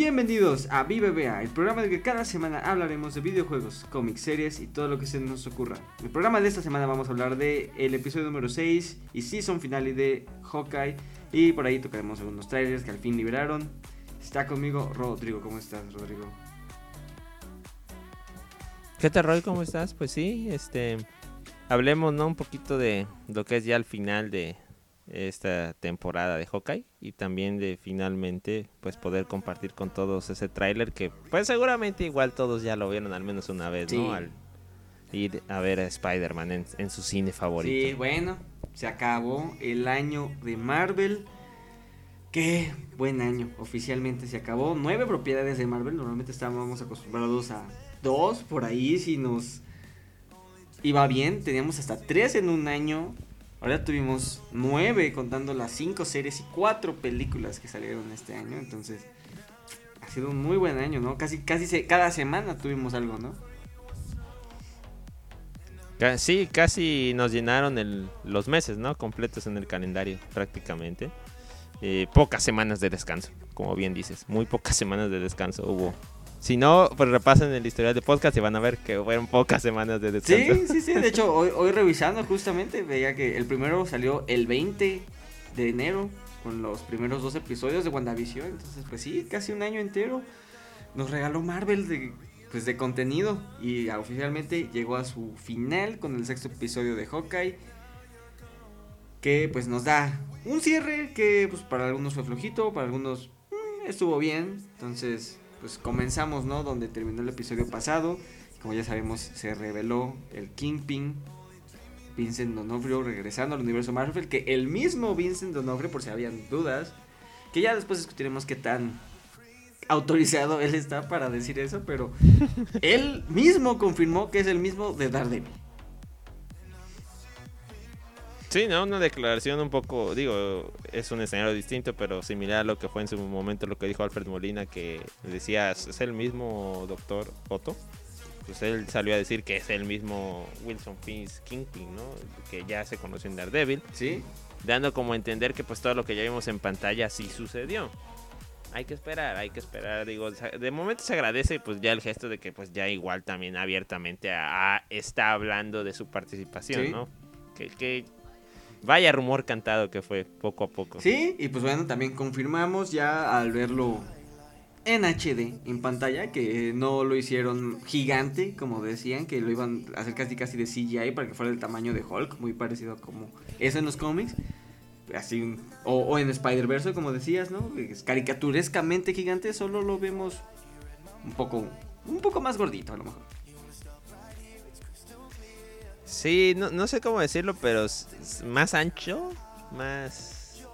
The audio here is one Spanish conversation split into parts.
Bienvenidos a BBVA, el programa de que cada semana hablaremos de videojuegos, cómics, series y todo lo que se nos ocurra. En el programa de esta semana vamos a hablar de el episodio número 6 y season finale de Hawkeye y por ahí tocaremos algunos trailers que al fin liberaron. Está conmigo Rodrigo, ¿cómo estás Rodrigo? ¿Qué tal Roy? ¿Cómo estás? Pues sí, este hablemos ¿no? un poquito de lo que es ya el final de esta temporada de Hawkeye y también de finalmente pues poder compartir con todos ese tráiler que pues seguramente igual todos ya lo vieron al menos una vez, ¿no? Al ir a ver a Spider-Man en, su cine favorito. Sí, bueno, se acabó el año de Marvel. Qué buen año, oficialmente se acabó. Nueve propiedades de Marvel, normalmente estábamos acostumbrados a dos por ahí si nos iba bien. Teníamos hasta tres en un año Ahora tuvimos nueve contando las cinco series y cuatro películas que salieron este año. Entonces, ha sido un muy buen año, ¿no? Casi, casi cada semana tuvimos algo, ¿no? Sí, casi nos llenaron los meses, ¿no? Completos en el calendario, prácticamente. Eh, pocas semanas de descanso, como bien dices. Muy pocas semanas de descanso hubo si no, pues repasen el historial de podcast y van a ver que fueron pocas semanas de descanso. Sí, sí, sí. De hecho, hoy, hoy revisando justamente veía que el primero salió el 20 de enero con los primeros dos episodios de WandaVision. Entonces, pues sí, casi un año entero nos regaló Marvel de, pues, de contenido. Y oficialmente llegó a su final con el sexto episodio de Hawkeye. Que pues nos da un cierre que pues para algunos fue flojito, para algunos mm, estuvo bien. Entonces, pues comenzamos, ¿no? Donde terminó el episodio pasado. Como ya sabemos, se reveló el Kingpin, Vincent D'Onofrio regresando al universo Marvel, que el mismo Vincent D'Onofrio, por si habían dudas, que ya después discutiremos qué tan autorizado él está para decir eso, pero él mismo confirmó que es el mismo de Daredevil. Sí, ¿no? Una declaración un poco, digo, es un escenario distinto, pero similar a lo que fue en su momento lo que dijo Alfred Molina, que decía, es el mismo doctor Otto. Pues él salió a decir que es el mismo Wilson Fisk Kingpin, ¿no? Que ya se conoció en Daredevil. Sí. Dando como a entender que pues todo lo que ya vimos en pantalla sí sucedió. Hay que esperar, hay que esperar, digo, de momento se agradece pues ya el gesto de que pues ya igual también abiertamente está hablando de su participación, ¿no? Que, que Vaya rumor cantado que fue poco a poco. Sí, y pues bueno, también confirmamos ya al verlo en HD, en pantalla, que no lo hicieron gigante, como decían, que lo iban a hacer casi casi de CGI para que fuera del tamaño de Hulk, muy parecido como eso en los cómics. Así, o, o en Spider-Verse, como decías, ¿no? Es caricaturescamente gigante, solo lo vemos un poco, un poco más gordito a lo mejor. Sí, no, no sé cómo decirlo, pero más ancho, más...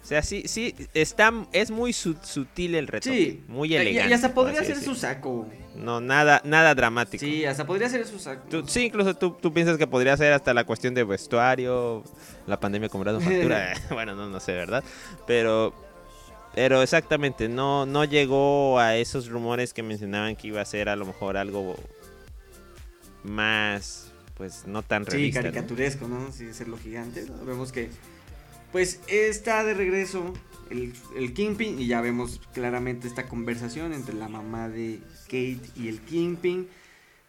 O sea, sí, sí, está, es muy sutil el reto. Sí. Muy elegante. Y, hasta podría ser su saco. No, nada, nada dramático. Sí, hasta podría ser su saco. sí, incluso tú, tú, piensas que podría ser hasta la cuestión de vestuario, la pandemia cobrando factura. bueno, no, no sé, ¿verdad? Pero, pero exactamente, no, no llegó a esos rumores que mencionaban que iba a ser a lo mejor algo más pues no tan realista. Sí, caricaturesco, ¿no? Sí, lo gigante. Vemos que pues está de regreso el, el, Kingpin y ya vemos claramente esta conversación entre la mamá de Kate y el Kingpin.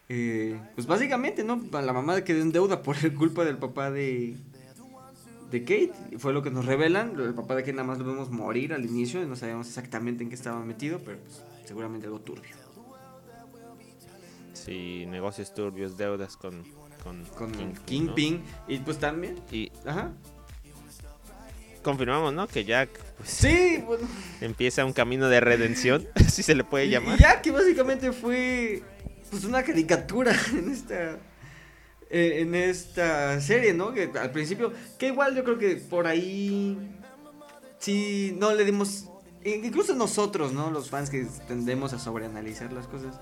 Eh, pues básicamente, ¿no? La mamá quedó en deuda por culpa del papá de, de Kate. Fue lo que nos revelan. El papá de Kate nada más lo vemos morir al inicio y no sabemos exactamente en qué estaba metido, pero pues, seguramente algo turbio. Sí, negocios turbios, deudas con con, Kingpin. Y pues también. Y, ajá. Confirmamos, ¿no? Que Jack. Pues, sí, Empieza un camino de redención, si se le puede llamar. Y Jack, que básicamente fue. Pues una caricatura en esta. Eh, en esta serie, ¿no? Que al principio. Que igual yo creo que por ahí. Sí, no le dimos. Incluso nosotros, ¿no? Los fans que tendemos a sobreanalizar las cosas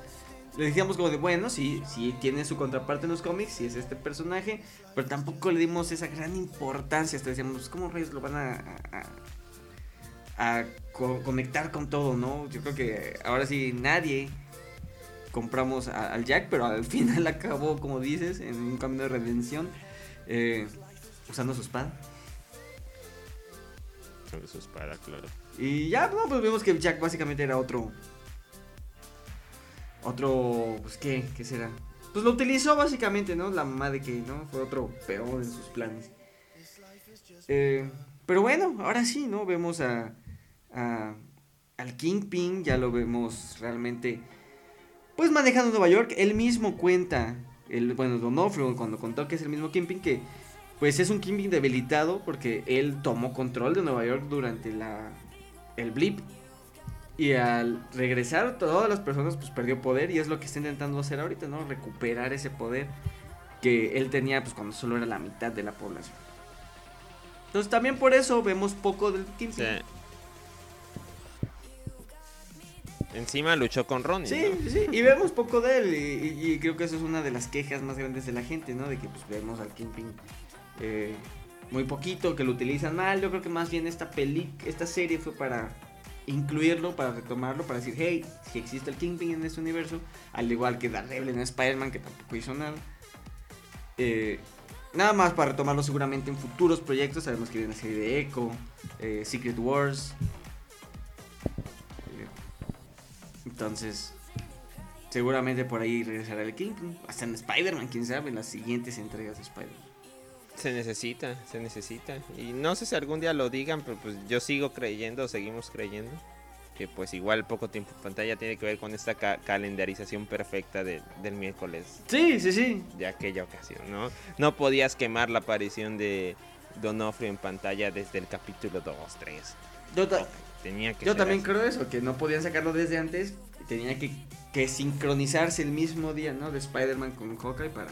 le decíamos como de, bueno, sí, sí tiene su contraparte en los cómics, sí es este personaje, pero tampoco le dimos esa gran importancia. Hasta decíamos, pues, ¿cómo reyes lo van a, a, conectar con todo, no? Yo creo que ahora sí nadie compramos al Jack, pero al final acabó, como dices, en un camino de redención, eh, usando su espada. Usando su espada, claro. Y ya, no, pues vemos que Jack básicamente era otro. Otro. Pues, ¿qué? ¿Qué será? Pues lo utilizó básicamente, ¿no? La mamá de que, ¿no? Fue otro peor en sus planes. Eh, pero bueno, ahora sí, ¿no? Vemos a, a, al Kingpin, ya lo vemos realmente, pues manejando Nueva York. Él mismo cuenta, el, bueno, Donofrio cuando contó que es el mismo Kingpin, que pues es un Kingpin debilitado porque él tomó control de Nueva York durante la, el blip. Y al regresar todas las personas pues perdió poder y es lo que está intentando hacer ahorita, ¿no? Recuperar ese poder que él tenía pues cuando solo era la mitad de la población. Entonces también por eso vemos poco del Kingpin. Sí. Encima luchó con Ronnie. Sí, ¿no? sí, y vemos poco de él. Y, y- y creo que eso es una de las quejas más grandes de la gente, ¿no? De que pues vemos al Kingpin eh, muy poquito, que lo utilizan mal. Yo creo que más bien esta peli, esta serie fue para incluirlo, para retomarlo, para decir, hey, si existe el Kingpin en este universo, al igual que Daredevil en Spider-Man, que tampoco hizo nada. Eh, nada más para retomarlo seguramente en futuros proyectos. Sabemos que viene una serie de Echo, eh, Secret Wars. Eh, entonces, seguramente por ahí regresará el Kingpin. Hasta en Spider-Man, quién sabe, en las siguientes entregas de Spider-Man. Se necesita, se necesita. Y no sé si algún día lo digan, pero pues yo sigo creyendo, seguimos creyendo. Que pues igual poco tiempo en pantalla tiene que ver con esta ca- calendarización perfecta de- del miércoles Sí, sí, sí. de aquella ocasión, ¿no? No podías quemar la aparición de Donofrio en pantalla desde el capítulo 2, 3. Yo, ta- Tenía que yo también así. creo eso, que no podían sacarlo desde antes. Tenía que, que sincronizarse el mismo día, ¿no? De Spider-Man con Hawkeye para,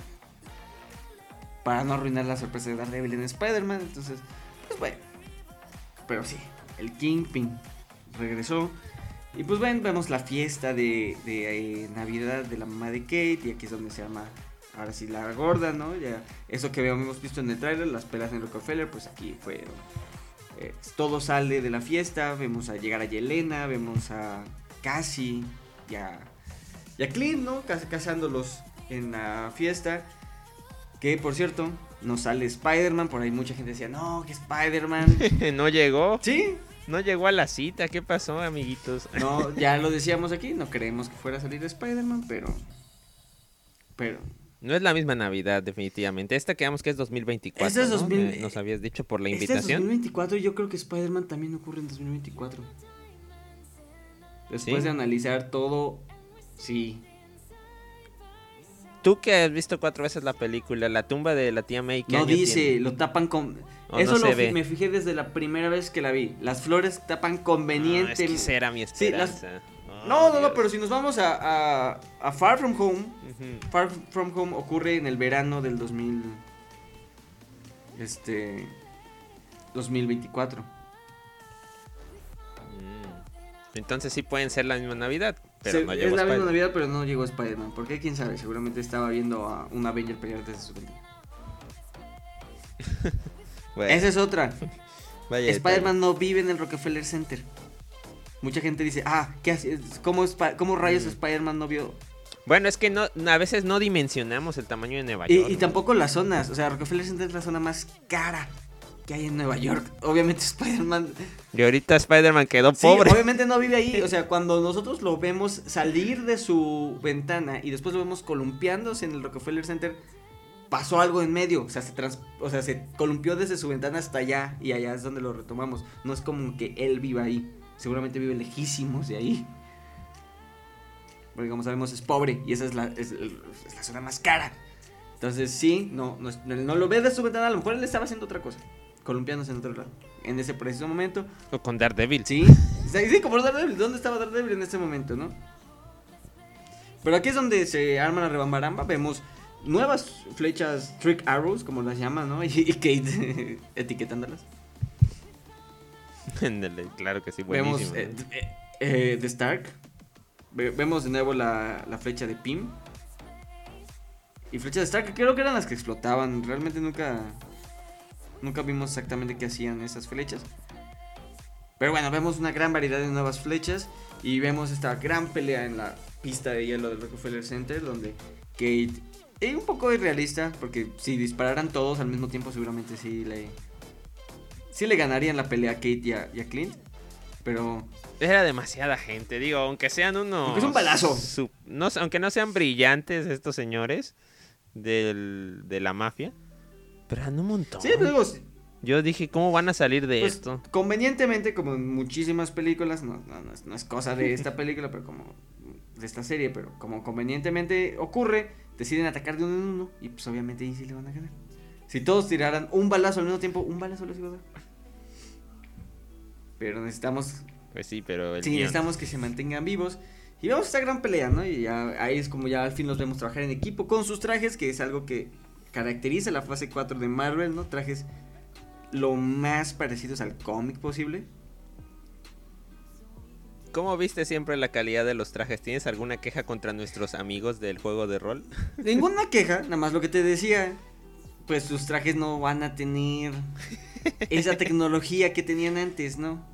para no arruinar la sorpresa de Daredevil en Spider-Man. Entonces, pues bueno. Pero sí, el Kingpin regresó. Y pues ven, vemos la fiesta de, de, eh, Navidad de la mamá de Kate. Y aquí es donde se llama, ahora sí, la gorda, ¿no? Ya, eso que habíamos visto en el trailer, las pelas en Rockefeller, pues aquí fue. eh, todo sale de la fiesta. Vemos a llegar a Yelena, vemos a Cassie y a, y a Clint, ¿no? Cas- Casándolos en la fiesta. Que por cierto, no sale Spider-Man. Por ahí mucha gente decía, no, que Spider-Man. no llegó, sí, no llegó a la cita. ¿Qué pasó, amiguitos? No, ya lo decíamos aquí, no creemos que fuera a salir Spider-Man, pero. Pero. No es la misma Navidad, definitivamente. Esta quedamos que es 2024. Este es ¿no? 2000 Me- Nos habías dicho por la Este es invitación. 2024 y yo creo que Spider-Man también ocurre en 2024. Después ¿Sí? de analizar todo, sí. Tú que has visto cuatro veces la película, la tumba de la tía May. ¿qué No año dice, tiene? lo tapan con. Eso no lo fi- me fijé desde la primera vez que la vi. Las flores tapan Ah, es conveniente. que era mi Sí, las- esperanza. Oh, no, no, no, Dios. pero si nos vamos a, a, a Far From Home. Far From Home ocurre en el verano del 2000. Este. 2024. Mm. Entonces sí pueden ser la misma Navidad, pero Se- no es llegó la misma Navidad, pero no llegó Spider-Man. ¿Por qué? ¿Quién sabe? Seguramente estaba viendo a un Avenger pelear desde su ventana. Bueno, Esa es otra. Spider-Man no vive en el Rockefeller Center. Mucha gente dice, ah, ¿qué hace? ¿Cómo, cómo rayos Mm. Spider-Man no vio? Bueno, es que no, a veces no dimensionamos el tamaño de Nueva Y, York. y tampoco las zonas. O sea, Rockefeller Center es la zona más cara que hay en Nueva York. Obviamente Spider-Man... Y ahorita Spider-Man quedó Sí, pobre. obviamente no vive ahí. O sea, cuando nosotros lo vemos salir de su ventana y después lo vemos columpiándose en el Rockefeller Center, pasó algo en medio. O sea, se, trans- o sea, se columpió desde su ventana hasta allá y allá es donde lo retomamos. No es como que él viva ahí. Seguramente vive lejísimos de ahí. Porque como sabemos es pobre y esa es la, es, la zona más cara. Entonces sí, no, no, no lo ve de su ventana. A lo mejor él estaba haciendo otra cosa. Columpiándose en otro lado. En ese preciso momento. O con Daredevil. Sí, sí, sí, como Daredevil. ¿Dónde estaba Daredevil en ese momento, no? Pero aquí es donde se arma la rebambaramba. Vemos nuevas flechas, trick arrows, como las llaman, ¿no? Y, y Kate etiquetándolas. Claro que sí, Vemos buenísimo. eh, d- eh, eh, de Stark. Ve- vemos de nuevo la, la flecha de Pym. Y flecha de Stark, que creo que eran las que explotaban. Realmente nunca. Nunca vimos exactamente qué hacían esas flechas. Pero bueno, vemos una gran variedad de nuevas flechas. Y vemos esta gran pelea en la pista de hielo del Rockefeller Center. Donde Kate. Es un poco irrealista. Porque si dispararan todos al mismo tiempo, seguramente sí le. Sí le ganarían la pelea a Kate y a, y a Clint. Pero Era demasiada gente, digo, aunque sean unos... Aunque es un balazo. no, aunque no sean brillantes estos señores del, de la mafia, pero eran un montón. sí, pero digo, Yo dije, ¿cómo van a salir de pues, esto? convenientemente, como en muchísimas películas, no, no, no es, no es cosa de esta película, pero como de esta serie, pero como convenientemente ocurre, deciden atacar de uno en uno y pues obviamente ahí sí le van a ganar. Si todos tiraran un balazo al mismo tiempo, un balazo les iba a dar. Pero necesitamos Pues sí, pero el Sí, guión- necesitamos que se mantengan vivos. Y vemos esta gran pelea, ¿no? Y ya, ahí es como ya al fin los vemos trabajar en equipo con sus trajes, que es algo que caracteriza la fase 4 de Marvel, ¿no? Trajes lo más parecidos al cómic posible. ¿Cómo viste siempre la calidad de los trajes? ¿Tienes alguna queja contra nuestros amigos del juego de rol? Ninguna queja, nada más lo que te decía. Pues sus trajes no van a tener esa tecnología que tenían antes, ¿no?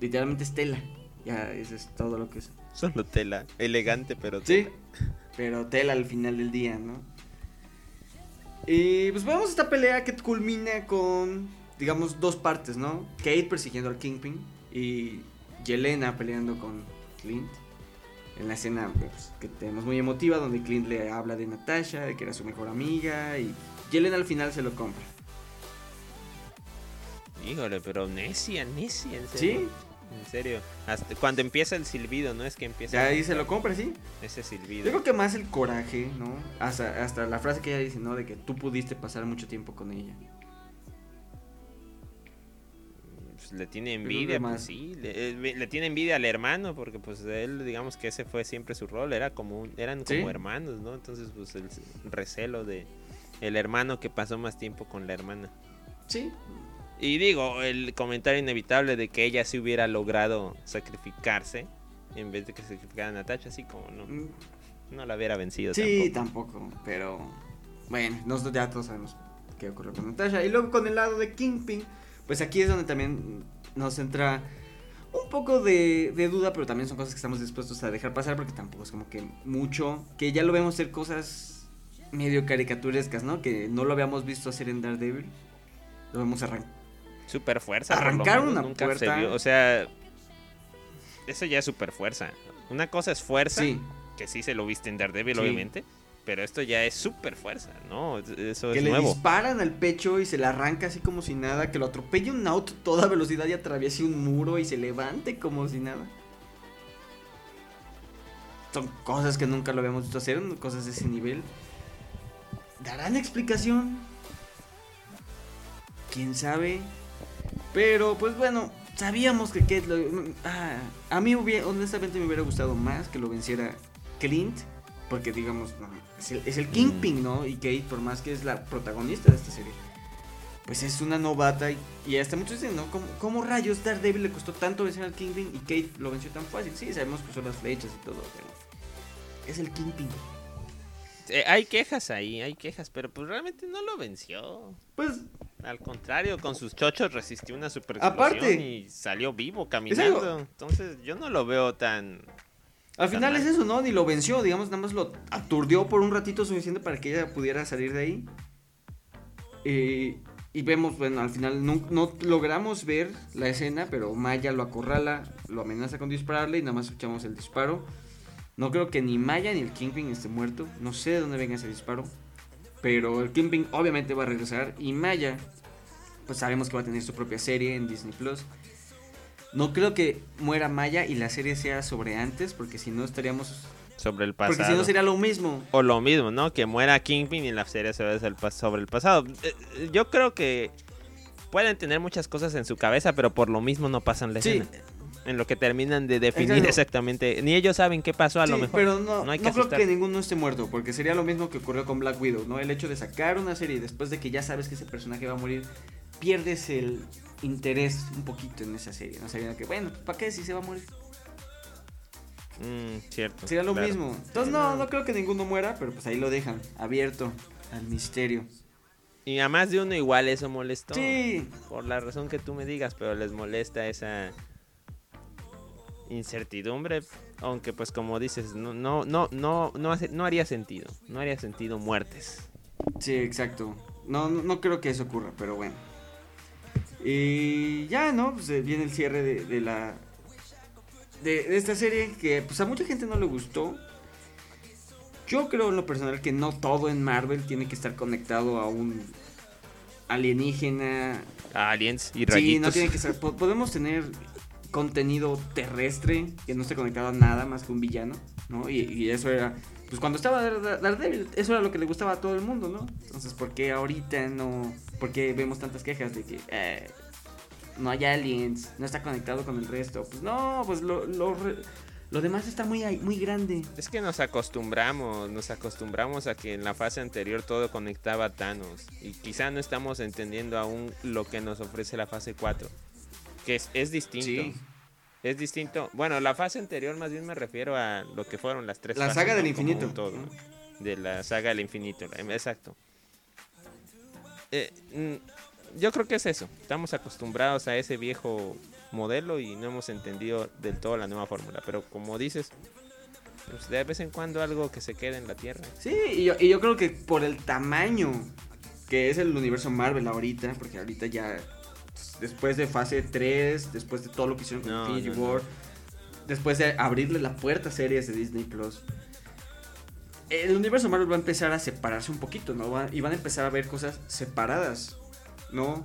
Literalmente es tela. Ya, eso es todo lo que es. Solo tela, elegante pero Sí, tela. pero tela al final del día, ¿no? Y pues vemos esta pelea que culmina con, digamos, dos partes, ¿no? Kate persiguiendo al Kingpin y Yelena peleando con Clint. En la escena pues, que tenemos muy emotiva, donde Clint le habla de Natasha, de que era su mejor amiga, y Yelena al final se lo compra. Híjole, pero necia, necia, en ¿Sí? En serio. Hasta cuando empieza el silbido, ¿no? Es que empieza Ya ahí se lo compra, sí. ese Yo silbido. creo que más el coraje, ¿no? Hasta, hasta la frase que ella dice, ¿no? De que tú pudiste pasar mucho tiempo con ella. Pues, le tiene envidia, pues sí. Le, eh, le tiene envidia al hermano, porque pues él, digamos que ese fue siempre su rol. Era como un- eran como Sí. hermanos, ¿no? Entonces, pues el recelo de el hermano que pasó más tiempo con la hermana. Sí, Y digo, el comentario inevitable de que ella sí hubiera logrado sacrificarse en vez de que sacrificara a Natasha, así como no, Mm, no la hubiera vencido Sí, tampoco. tampoco. pero bueno, nosotros ya todos sabemos qué ocurrió con Natasha. Y luego con el lado de Kingpin, pues aquí es donde también nos entra un poco de, de duda, pero también son cosas que estamos dispuestos a dejar pasar porque tampoco es como que mucho, que ya lo vemos hacer cosas medio caricaturescas, ¿no? Que no lo habíamos visto hacer en Daredevil. Lo vemos arrancar. Super fuerza. Arrancar una nunca se puerta. vio, O sea, eso ya es super fuerza. Una cosa es fuerza, Sí, que sí se lo viste en Daredevil, Sí. obviamente. Pero esto ya es super fuerza, ¿no? Eso que es le nuevo. disparan al pecho y se le arranca así como si nada, que lo atropelle un auto a toda velocidad y atraviese un muro y se levante como si nada. Son cosas que nunca lo habíamos visto hacer, cosas de ese nivel. ¿Darán explicación? ¿Quién sabe? Pero pues bueno, sabíamos que Kate lo- ah, a mí hubiera- honestamente me hubiera gustado más que lo venciera Clint. Porque digamos, no, es, el, es el Kingpin, ¿no? Y Kate, por más que es la protagonista de esta serie, pues es una novata. Y, y hasta muchos dicen, ¿no? ¿Cómo, cómo rayos Daredevil le costó tanto vencer al Kingpin y Kate lo venció tan fácil? Sí, sabemos que son las flechas y todo, pero es el Kingpin. Eh, hay quejas ahí, hay quejas, pero pues realmente no lo venció. Pues Al contrario, con sus chochos resistió una super Aparte. y salió vivo caminando. Entonces yo no lo veo tan... Al Tan final mal. es eso, ¿no? Ni lo venció, digamos, nada más lo aturdió por un ratito suficiente para que ella pudiera salir de ahí. Eh, y vemos, bueno, al final no, no logramos ver la escena, pero Maya lo acorrala, lo amenaza con dispararle y nada más escuchamos el disparo. No creo que ni Maya ni el Kingpin esté muerto, no sé de dónde venga ese disparo. Pero el Kingpin obviamente va a regresar y Maya, pues sabemos que va a tener su propia serie en Disney Plus. No creo que muera Maya y la serie sea sobre antes, porque si no estaríamos. sobre el pasado. Porque si no sería lo mismo. O lo mismo, ¿no? Que muera Kingpin y la serie se pas- sobre el pasado. Eh, eh, Yo creo que pueden tener muchas cosas en su cabeza, pero por lo mismo no pasan la Sí, escena. En lo que terminan de definir Exacto. exactamente. Ni ellos saben qué pasó a lo mejor. pero no, no hay que no creo que ninguno esté muerto, porque sería lo mismo que ocurrió con Black Widow, ¿no? El hecho de sacar una serie y después de que ya sabes que ese personaje va a morir, pierdes el interés un poquito en esa serie, ¿no? Sería que, bueno, ¿para qué si se va a morir? Mm, cierto. Sería lo claro. mismo. Entonces, no, no creo que ninguno muera, pero pues ahí lo dejan, abierto al misterio. Y a más de uno igual eso molestó. Sí, Por la razón que tú me digas, pero les molesta esa incertidumbre. Aunque pues como dices, no, no, no, no, no, hace- no haría sentido. No haría sentido muertes. Sí, exacto. No, no, no creo que eso ocurra, pero bueno. Y ya, ¿no? Pues eh, viene el cierre de, de la de, de esta serie que pues a mucha gente no le gustó. Yo creo en lo personal que no todo en Marvel tiene que estar conectado a un alienígena. Aliens y Sí, rayitos. no tiene que ser. po- Podemos tener contenido terrestre que no esté conectado a nada más que un villano, ¿no? Y, eso era. Pues cuando estaba Dar- Dar- Daredevil, eso era lo que le gustaba a todo el mundo, ¿no? Entonces, ¿por qué ahorita no.? ¿Por qué vemos tantas quejas de que. eh, no hay aliens, no está conectado con el resto? Pues no, pues lo, lo, re- lo demás está muy, muy grande. Es que nos acostumbramos, nos acostumbramos a que en la fase anterior todo conectaba a Thanos. Y quizá no estamos entendiendo aún lo que nos ofrece la fase 4. Que es, es distinto. Sí. Es distinto. Bueno, la fase anterior más bien me refiero a lo que fueron las tres La fases, saga del infinito. todo. De la saga del infinito. em, Exacto. Eh, mm, yo creo que es eso. Estamos acostumbrados a ese viejo modelo y no hemos entendido del todo la nueva fórmula. Pero como dices, pues de vez en cuando algo que se quede en la tierra. Sí, y yo, y yo creo que por el tamaño que es el universo Marvel ahorita, porque ahorita ya después de fase 3, después de todo lo que hicieron con No, Infinity no, no. War, después de abrirle la puerta a series de Disney Plus, el universo Marvel va a empezar a separarse un poquito, ¿no? Va- y van a empezar a ver cosas separadas, ¿no?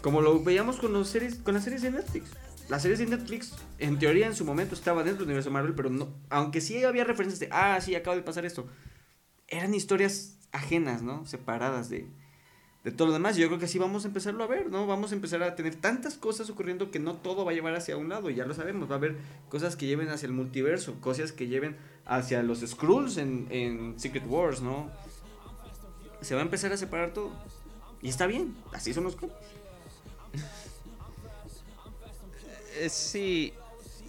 Como lo veíamos con, los series, con las series de Netflix. Las series de Netflix, en teoría, en su momento estaban dentro del universo Marvel, pero no, aunque sí había referencias de, ah, sí, acaba de pasar esto, eran historias ajenas, ¿no? Separadas de, de todo lo demás. Yo creo que así vamos a empezarlo a ver, ¿no? Vamos a empezar a tener tantas cosas ocurriendo que no todo va a llevar hacia un lado, ya lo sabemos. Va a haber cosas que lleven hacia el multiverso, cosas que lleven hacia los Skrulls en, en Secret Wars, ¿no? Se va a empezar a separar todo. Y está bien, así son los cómics. Eh, sí,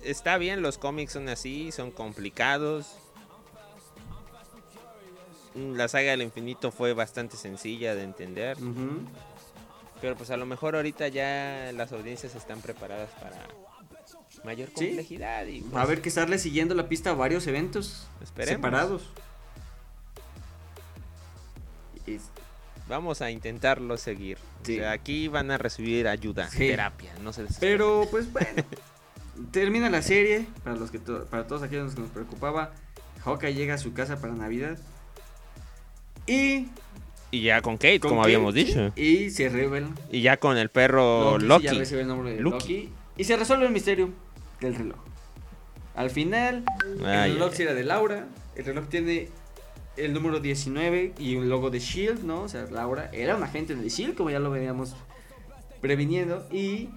está bien, los cómics son así, son complicados. La saga del infinito fue bastante sencilla de entender. Pero pues a lo mejor ahorita ya las audiencias están preparadas para mayor Sí. complejidad y Va a pues, haber que estarle siguiendo la pista a varios eventos Esperemos. separados. Y- vamos a intentarlo seguir. Sí. O sea, aquí van a recibir ayuda, Sí. terapia, no se. Pero pues bueno, termina la serie para los que to- para todos aquellos que nos preocupaba. Hawkeye llega a su casa para Navidad y Y ya con Kate, con como Kate, habíamos dicho. y se revela Y ya con el perro Loki, Loki. sí, ya recibe el nombre de Loki. Loki y se resuelve el misterio del reloj. Al final Ay, el reloj era de Laura, el reloj tiene el número 19 y un logo de Shield, ¿no? O sea, Laura era un agente de Shield, como ya lo veníamos previniendo. Y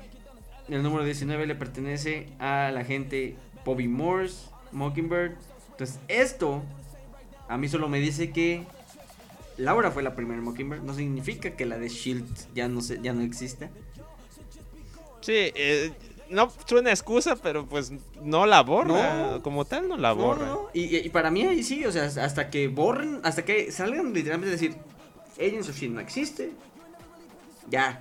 el número 19 le pertenece a la agente Bobby Morse, Mockingbird. Entonces, esto a mí solo me dice que Laura fue la primera Mockingbird. No significa que la de Shield ya no, se, ya no exista. Sí, eh, no suena excusa, pero pues no la borra. No. Como tal, no la borra. no, Y, y para mí ahí sí, o sea, hasta que borren, hasta que salgan literalmente a decir, Agents of Shield no existe, ya.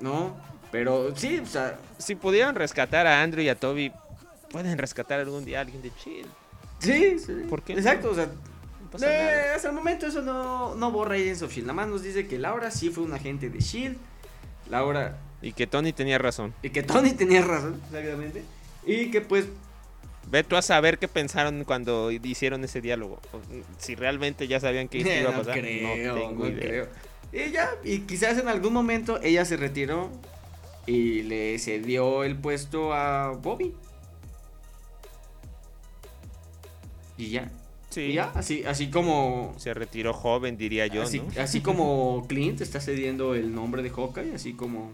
No, pero sí, o sea, Si pudieran rescatar a Andrew y a Toby, pueden rescatar algún día a alguien de Chill. sí, sí. ¿Por qué Exacto, o sea, pasa eh, nada. hasta el momento eso no, no borra Agents of Shield, nada más nos dice que Laura sí fue un agente de Shield, Laura, Y que Tony tenía razón. y que Tony tenía razón, exactamente, y que pues Ve tú a saber qué pensaron cuando hicieron ese diálogo. Si realmente ya sabían que iba a no pasar. creo, no tengo no idea. creo. Y ya, y quizás en algún momento ella se retiró y le cedió el puesto a Bobby. Y ya. Sí. Y ya, así, así como. Se retiró joven, diría yo, así, ¿no? así como Clint está cediendo el nombre de Hawkeye, así como.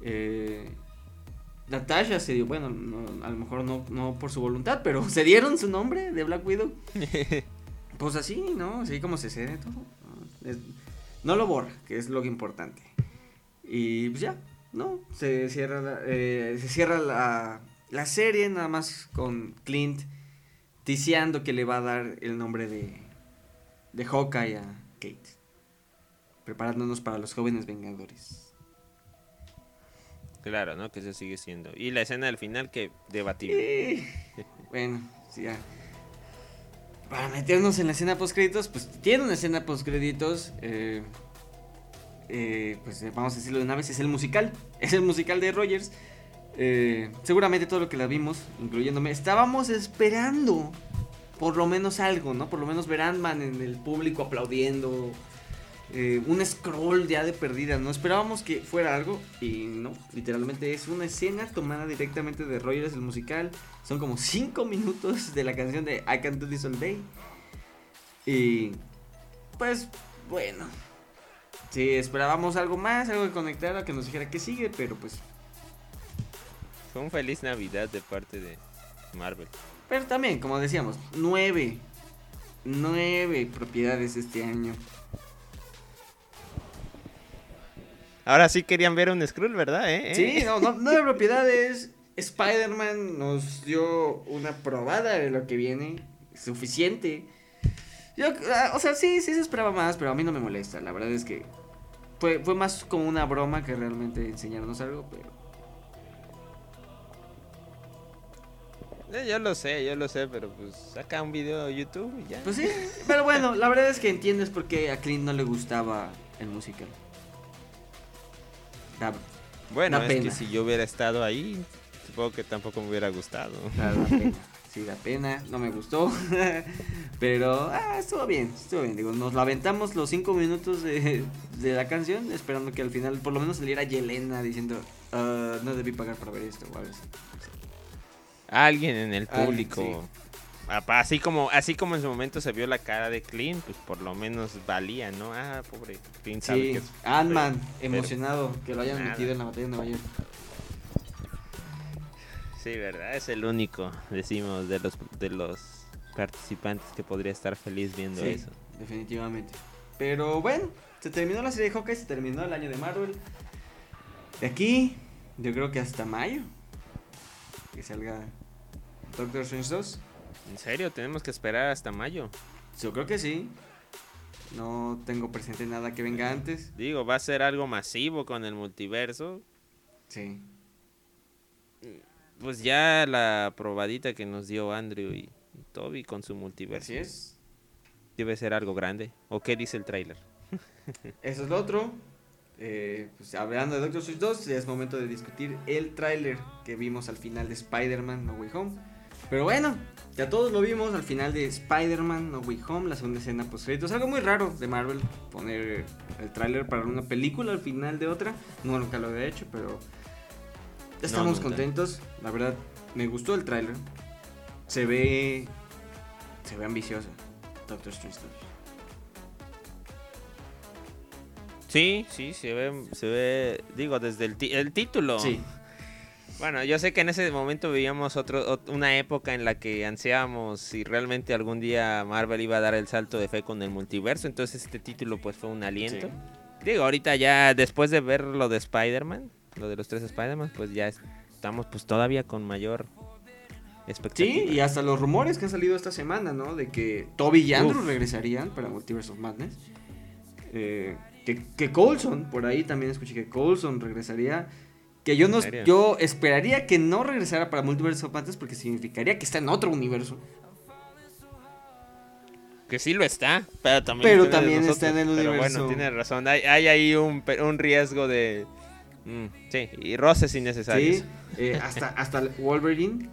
eh, Natasha se dio, bueno, no, a lo mejor no, no por su voluntad, pero se dieron su nombre de Black Widow. Pues así, ¿no? Así como se cede todo. no lo borra, que es lo importante. Y pues ya, ¿no? Se cierra la, eh, se cierra la, la serie nada más con Clint ticiando que le va a dar el nombre de, de Hawkeye a Kate. Preparándonos para los jóvenes vengadores. Claro, ¿no? Que eso sigue siendo. Y la escena del final que debatible. Y, bueno, sí, ya. Para meternos en la escena post créditos, pues tiene una escena post créditos. Eh, eh, pues eh, vamos a decirlo de una vez, es el musical. Es el musical de Rogers. Eh, seguramente todo lo que la vimos, incluyéndome, estábamos esperando por lo menos algo, ¿no? Por lo menos ver Ant-Man en el público aplaudiendo. eh, un scroll ya de perdida, ¿no? Esperábamos que fuera algo y no, literalmente es una escena tomada directamente de Rogers el musical. Son como 5 minutos de la canción de I Can't Do This All Day. Y pues bueno, sí, esperábamos algo más, algo que conectara, que nos dijera que sigue, pero pues Fue un feliz Navidad de parte de Marvel. Pero también, como decíamos, nueve. Nueve propiedades este año. Ahora sí querían ver un Skrull, ¿verdad? ¿Eh? Sí, no, no, nueve propiedades. Spider-Man nos dio una probada de lo que viene. Suficiente. Yo, ah, o sea, sí, sí se esperaba más, pero a mí no me molesta. La verdad es que fue, fue más como una broma que realmente enseñarnos algo, pero... yo lo sé, yo lo sé, pero pues saca un video de YouTube y ya. Pues sí, pero bueno, la verdad es que entiendes por qué a Clint no le gustaba el musical. Da- bueno, da es pena. que si yo hubiera estado ahí, supongo que tampoco me hubiera gustado. da- da pena. Sí, da pena, no me gustó. Pero ah, estuvo bien, estuvo bien. Digo, nos la aventamos los cinco minutos de, de la canción, esperando que al final por lo menos saliera Yelena diciendo, "Ah, no debí pagar para ver esto o algo así. Alguien en el Alguien, público. sí. Así como, así como en su momento se vio la cara de Clint, pues por lo menos valía, ¿no? Ah, pobre Clint sabe que Sí, Ant-Man, emocionado que lo hayan Nada. metido en la batalla de Nueva York. Sí, ¿verdad? Es el único, decimos, de los, de los participantes que podría estar feliz viendo Sí, eso. definitivamente. Pero bueno, se terminó la serie de Hawkeye, se terminó el año de Marvel. De aquí, yo creo que hasta mayo. Que salga Doctor Strange 2. ¿En serio? ¿Tenemos que esperar hasta mayo? Yo creo que sí. No tengo presente nada que venga antes. Digo, va a ser algo masivo con el multiverso. Sí. Pues ya la probadita que nos dio Andrew y Toby con su multiverso. Así es. Debe ser algo grande. ¿O qué dice el tráiler? Eso es lo otro. Eh, pues hablando de Doctor Strange 2, ya es momento de discutir el tráiler que vimos al final de Spider-Man No Way Home. Pero bueno, ya todos lo vimos al final de Spider-Man No Way Home, la segunda escena post créditos. Algo muy raro de Marvel, poner el tráiler para una película al final de otra. No, nunca lo había hecho, pero estamos contentos. La verdad, me gustó el tráiler. Se ve, se ve ambicioso. Doctor Strange 2. Sí, sí, se ve, se ve, digo, desde el, el título. Sí, Bueno, yo sé que en ese momento vivíamos otro, ot- una época en la que ansiábamos si realmente algún día Marvel iba a dar el salto de fe con el multiverso, entonces este título pues fue un aliento. Sí. Digo, ahorita ya después de ver lo de Spider-Man, lo de los tres Spider-Man, pues ya es- estamos pues todavía con mayor expectativa. Sí, y hasta los rumores que han salido esta semana, ¿no? De que Toby y Andrew Uf. regresarían para Multiverse of Madness. Eh, que, que Coulson, por ahí también escuché que Coulson regresaría. Que yo no yo esperaría que no regresara para Multiverse of Madness porque significaría que está en otro universo. Que sí lo está, pero también, Pero también nosotros. está en el Pero universo. bueno, tienes razón, hay, hay ahí un, riesgo de... mm, sí, y roces innecesarios. Sí, eh, hasta, hasta Wolverine.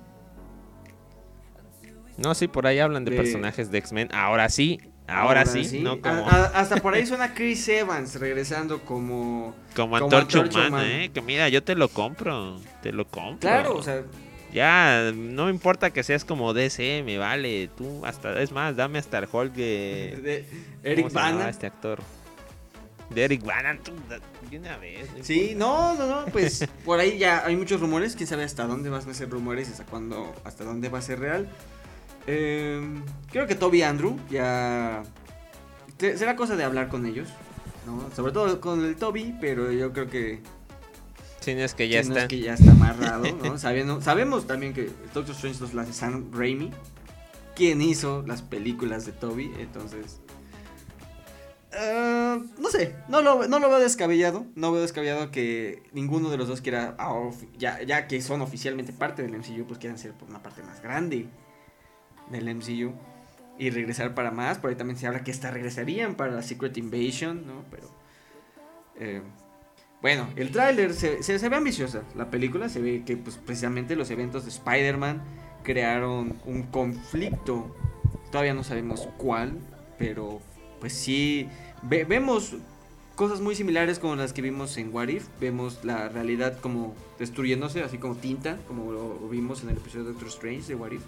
No, sí, por ahí hablan de, De- personajes de X-Men. Ahora sí, ahora, sí, no como, a- hasta por ahí suena Chris Evans regresando como. como Antorcha Humana. ¿eh? Que mira, yo te lo compro, te lo compro. Claro, o sea, Ya, no me importa que seas como DC, me vale. Tú, hasta, es más, dame hasta el Hulk de... de ¿cómo Eric Bana. este actor? De Eric Bana, tú, de una vez. no Sí, no, no, no, pues por ahí ya hay muchos rumores, quién sabe hasta dónde van a ser rumores hasta cuándo, hasta dónde va a ser real. Eh, creo que Toby y Andrew ya será cosa de hablar con ellos, ¿no? Sobre todo con el Toby, pero yo creo que no es que ya no está. es que ya está amarrado, ¿no? Sabiendo- sabemos también que Doctor Strange los hace Sam Raimi, quien hizo las películas de Toby, entonces eh, no sé, no lo, no lo veo descabellado. No veo descabellado que ninguno de los dos quiera, ah, ya, ya que son oficialmente parte del MCU, pues quieran ser por una parte más grande del MCU y regresar para más. Por ahí también se habla que hasta regresarían para Secret Invasion, ¿no? Pero. eh, Bueno, el tráiler se, se, ve ambiciosa. La película se ve que pues, precisamente los eventos de Spider-Man crearon un conflicto. Todavía no sabemos cuál, pero pues sí. ve- vemos cosas muy similares como las que vimos en What If. Vemos la realidad como destruyéndose, así como tinta, como lo vimos en el episodio de Doctor Strange de What If.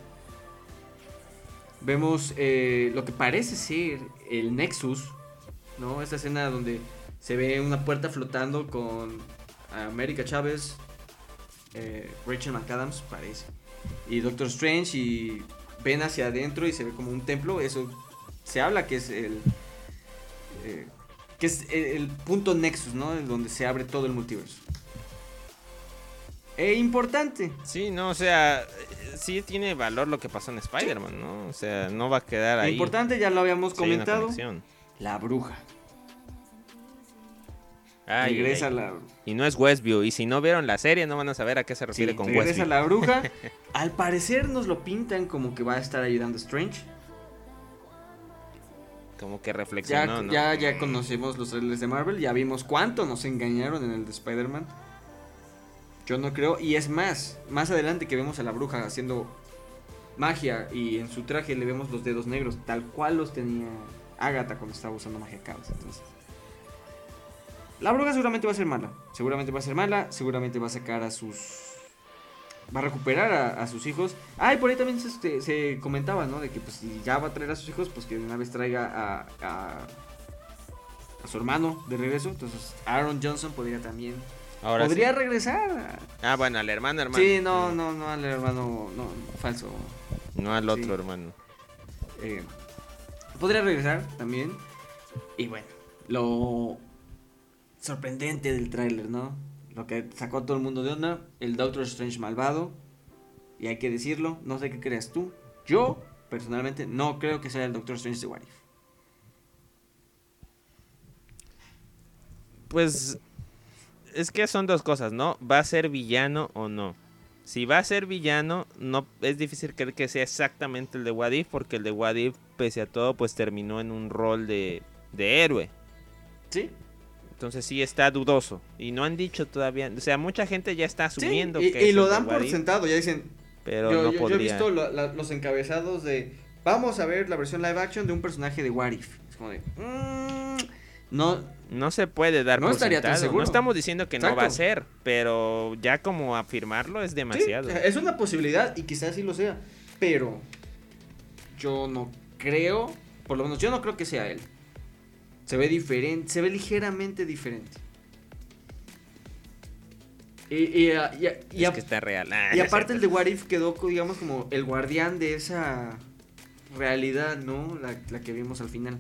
Vemos eh, lo que parece ser el Nexus, ¿no? Esta escena donde se ve una puerta flotando con América Chávez, eh, Rachel McAdams, parece, y Doctor Strange, y ven hacia adentro y se ve como un templo. Eso se habla que es el. eh, que es el, punto Nexus, ¿no? Donde se abre todo el multiverso. E importante. Sí, no, o sea, eh, sí tiene valor lo que pasó en Spider-Man, ¿no? O sea, no va a quedar ahí. Importante, ya lo habíamos Sí comentado. La bruja. Ay, regresa ay. la. Y no es Westview. Y si no vieron la serie, no van a saber a qué se refiere Sí, con regresa Westview. la bruja. Al parecer nos lo pintan como que va a estar ayudando a Strange. Como que Ya, reflexionó, ¿no? ya, ya conocemos los trailers de Marvel, ya vimos cuánto nos engañaron en el de Spider-Man. Yo no creo, y es más, más adelante que vemos a la bruja haciendo magia y en su traje le vemos los dedos negros, tal cual los tenía Agatha cuando estaba usando magia caos. Entonces, la bruja seguramente va a ser mala, seguramente va a ser mala, seguramente va a sacar a sus. Va a recuperar a, a sus hijos. Ah, y por ahí también se, este, se comentaba, ¿no? De que pues si ya va a traer a sus hijos, pues que de una vez traiga a, a, a su hermano de regreso. Entonces Aaron Johnson podría también. Ahora podría sí. regresar. Ah, bueno, al hermano, hermano. Sí, no, no, no al hermano, no, falso. No al otro Sí. hermano. Eh, podría regresar también. Y bueno, lo sorprendente del tráiler, ¿no? Lo que sacó a todo el mundo de onda, el Doctor Strange malvado. Y hay que decirlo, no sé qué creas tú. Yo, personalmente, no creo que sea el Doctor Strange de What If. Pues es que son dos cosas, ¿no? ¿Va a ser villano o no? Si va a ser villano, no es difícil creer que sea exactamente el de Wadif, porque el de Wadif, pese a todo, pues terminó en un rol de, de héroe. ¿Sí? Entonces sí está dudoso. Y no han dicho todavía. O sea, mucha gente ya está Sí, asumiendo y, que y es lo el dan por sentado, ya dicen, Pero yo, no yo- yo he visto la- los encabezados de vamos a ver la versión live action de un personaje de What If. Es como de mm, no No se puede dar No por estaría tan seguro. No estamos diciendo que no va a ser, pero ya como afirmarlo es sí, demasiado. es una posibilidad y quizás sí lo sea, pero yo no creo, por lo menos yo no creo que sea él. Se ve diferente, se ve ligeramente diferente. Y, y, ah, y- y- es que está real. Ah, y aparte el de What If quedó, digamos, como el guardián de esa realidad, ¿no? La, la que vimos al final.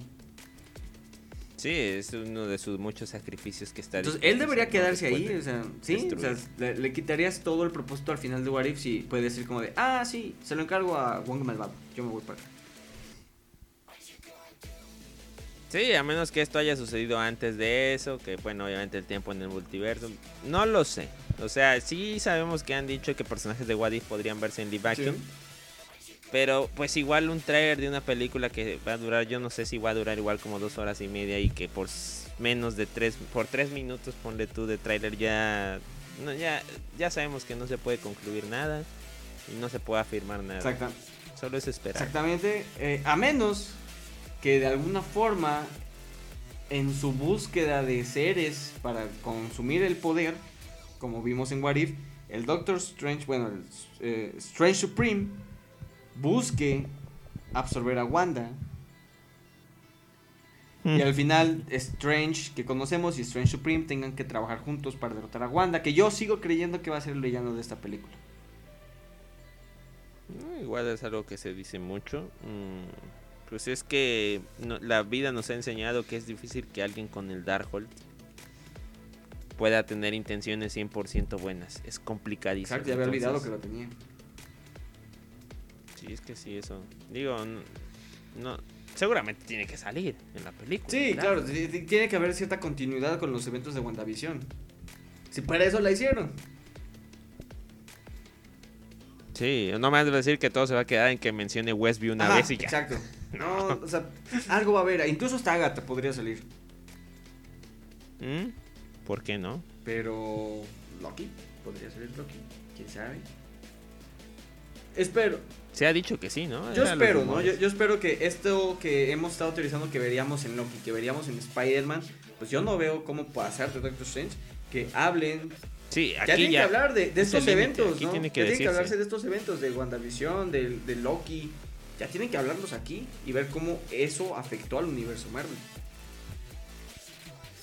Sí, es uno de sus muchos sacrificios que está Entonces, él debería quedarse ahí, o sea, sí, o sea, le, le quitarías todo el propósito al final de What If si puede decir como de, ah, sí, se lo encargo a Wong Malvado, yo me voy para acá. Sí, a menos que esto haya sucedido antes de eso, que bueno, obviamente el tiempo en el multiverso. No lo sé. O sea, sí sabemos que han dicho que personajes de What If podrían verse en live action. Pero pues igual un trailer de una película que va a durar, yo no sé si va a durar igual como dos horas y media y que por menos de tres, por tres minutos ponle tú de trailer ya, no, ya, ya sabemos que no se puede concluir nada y no se puede afirmar nada. Exacta- Solo es esperar. exactamente, eh, a menos que de alguna forma en su búsqueda de seres para consumir el poder, como vimos en What If, el Doctor Strange, bueno, el eh, Strange Supreme, busque absorber a Wanda Y al final, Strange, que conocemos, y Strange Supreme tengan que trabajar juntos para derrotar a Wanda, que yo sigo creyendo que va a ser el villano de esta película. Igual es algo que se dice mucho. Mm, pues es que no- la vida nos ha enseñado que es difícil que alguien con el Darkhold pueda tener intenciones 100% buenas. Es complicadísimo. Exacto, ya había olvidado que lo tenía. Sí, es que sí, eso. Digo, no, seguramente tiene que salir en la película. Sí, claro, tiene que haber cierta continuidad con los eventos de WandaVision. Si para eso la hicieron. Sí, no me vas a decir que todo se va a quedar en que mencione Westview una Ajá, vez y ya. Exacto. No, o sea, algo va a haber. Incluso hasta Agatha podría salir. ¿Mm? ¿Por qué no? Pero Loki, podría ser Loki, quién sabe. Espero. Se ha dicho que sí, ¿no? Yo espero, ¿no? Yo, yo espero que esto que hemos estado utilizando que veríamos en Loki, que veríamos en Spider-Man, pues yo no veo cómo pasar de Doctor Strange, que hablen Sí, ya aquí tienen ya. que hablar de, de es estos eventos, aquí ¿no? tiene que ya tienen que hablarse de estos eventos, de WandaVision, de, de Loki. Ya tienen que hablarlos aquí y ver cómo eso afectó al universo Marvel.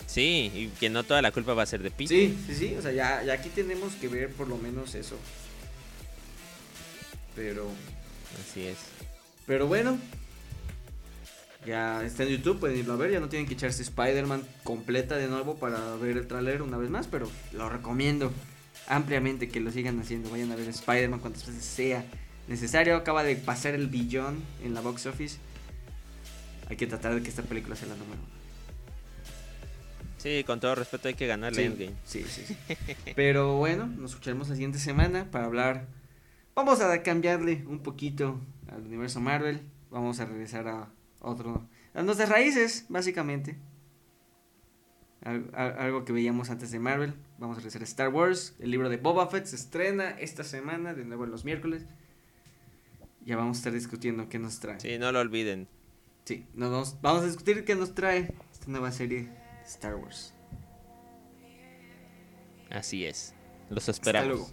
Sí, y que no toda la culpa va a ser de Peter. Sí, sí, sí. O sea, ya, ya aquí tenemos que ver por lo menos eso. Pero, Así es. pero bueno. Ya está en YouTube, pueden irlo a ver. Ya no tienen que echarse Spider-Man completa de nuevo para ver el tráiler una vez más. Pero lo recomiendo ampliamente que lo sigan haciendo. Vayan a ver Spider-Man cuantas veces sea necesario. Acaba de pasar el billón en la box office. Hay que tratar de que esta película sea la número uno. Sí, con todo respeto hay que ganarle Sí, Endgame. sí, sí, sí. Pero bueno, nos escucharemos la siguiente semana para hablar. Vamos a cambiarle un poquito al universo Marvel. Vamos a regresar a otro. A nuestras raíces, básicamente. Al- al- algo que veíamos antes de Marvel. Vamos a regresar a Star Wars. El libro de Boba Fett se estrena esta semana, de nuevo los miércoles. Ya vamos a estar discutiendo qué nos trae. Sí, no lo olviden. Sí, nos vamos, vamos a discutir qué nos trae esta nueva serie Star Wars. Así es. Los Hasta esperamos. luego.